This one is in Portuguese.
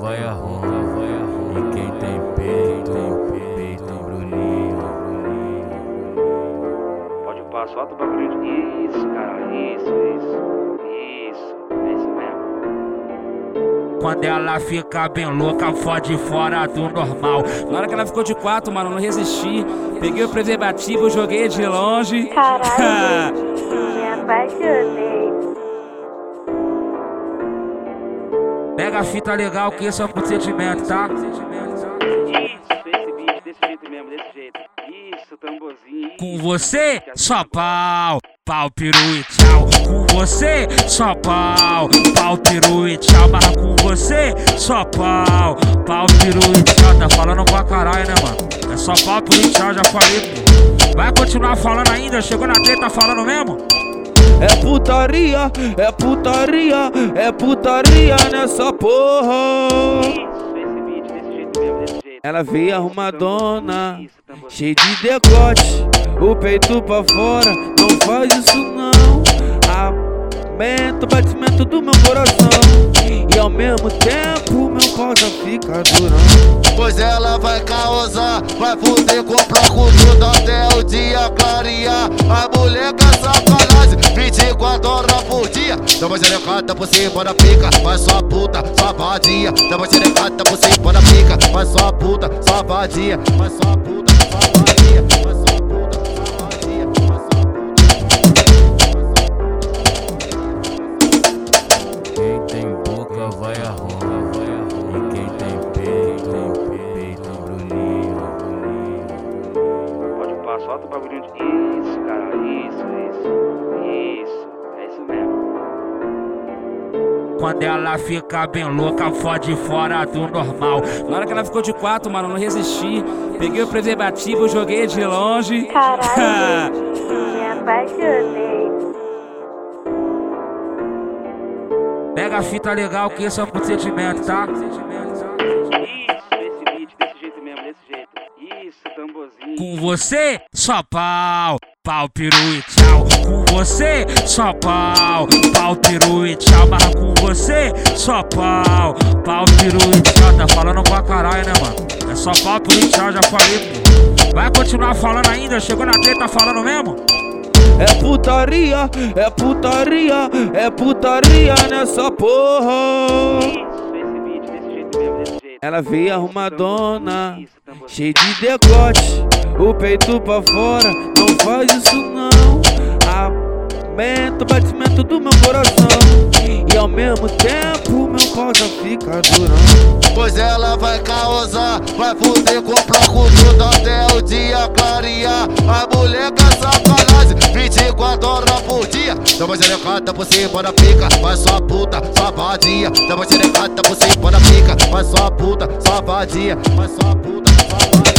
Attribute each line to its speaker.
Speaker 1: vai a ronda, vai a ronda. E quem tem peito, tem peito, Bruninho.
Speaker 2: Pode upar, solta o bagulho de. Isso, cara, isso, isso. Isso, é isso mesmo.
Speaker 3: Quando ela fica bem louca, fode fora do normal.
Speaker 4: Na hora que ela ficou de quatro, mano, não resisti. Peguei o preservativo, joguei de longe.
Speaker 5: Caralho, me apaixonei.
Speaker 3: Pega a fita legal que esse é o procedimento, tá? Com você, só pau, pau, peru e tchau. Com você, só pau, pau, peru e tchau. Mas com você, só pau, pau, peru e tchau. Tá falando pra caralho, né, mano? É só pau, peru e tchau, já falei. Vai continuar falando ainda? Chegou na treta falando mesmo?
Speaker 6: É putaria, é putaria, é putaria nessa porra. Ela veio arrumadona,
Speaker 2: tamborzinho.
Speaker 6: cheio de decote, o peito pra fora. Não faz isso não. Aumenta o batimento do meu coração. E ao mesmo tempo meu pau já fica durão.
Speaker 7: Pois ela vai causar, vai fuder com o bloco tudo até o dia clarear. A mulher com Dá uma xerecada por cima da pica, vai sua puta, sua vadia. Dá uma xerecada por cima da pica, vai sua puta, sua vadia. Vai sua puta, sua vadia. Vai sua puta, sua vadia. Vai sua
Speaker 1: Quem tem boca vai a vai a. E quem tem peito, tem peito, Bruninho.
Speaker 2: Pode upar, solta o bagulho de. Isso, cara, isso, isso. Isso,
Speaker 3: Quando ela fica bem louca, fode fora do normal.
Speaker 4: Na hora que ela ficou de quatro, mano, não resisti. Peguei o preservativo, joguei de longe.
Speaker 5: Caralho, me apaixonei.
Speaker 3: Pega a fita legal que esse é o procedimento, tá?
Speaker 2: Isso, esse beat, desse jeito mesmo, desse jeito. Isso, tamborzinho.
Speaker 3: Com você, só pau, pau, peru e tchau. Você, só pau, pau, peru e tchau. Mas com você, só pau, pau, peru e tchau. Tá falando pra caralho, né, mano? É só pau, peru e tchau, já falei, pô. Vai continuar falando ainda? Chegou na treta tá falando mesmo?
Speaker 6: É putaria, é putaria, é putaria nessa porra. Ela veio arrumadona, cheio de decote, o peito pra fora. Não faz isso não. O batimento do meu coração. E ao mesmo tempo meu pau já fica durão.
Speaker 7: Pois ela vai causar, vai fuder com o bloco tudo até o dia clarear. A mulher com sacanagem, 24 horas por dia. Dá uma xerecada por cima da pica, vai sua puta, sua vadia. Dá uma xerecada por cima da pica, vai sua puta, sua vadia. Vai sua puta, sua vadia.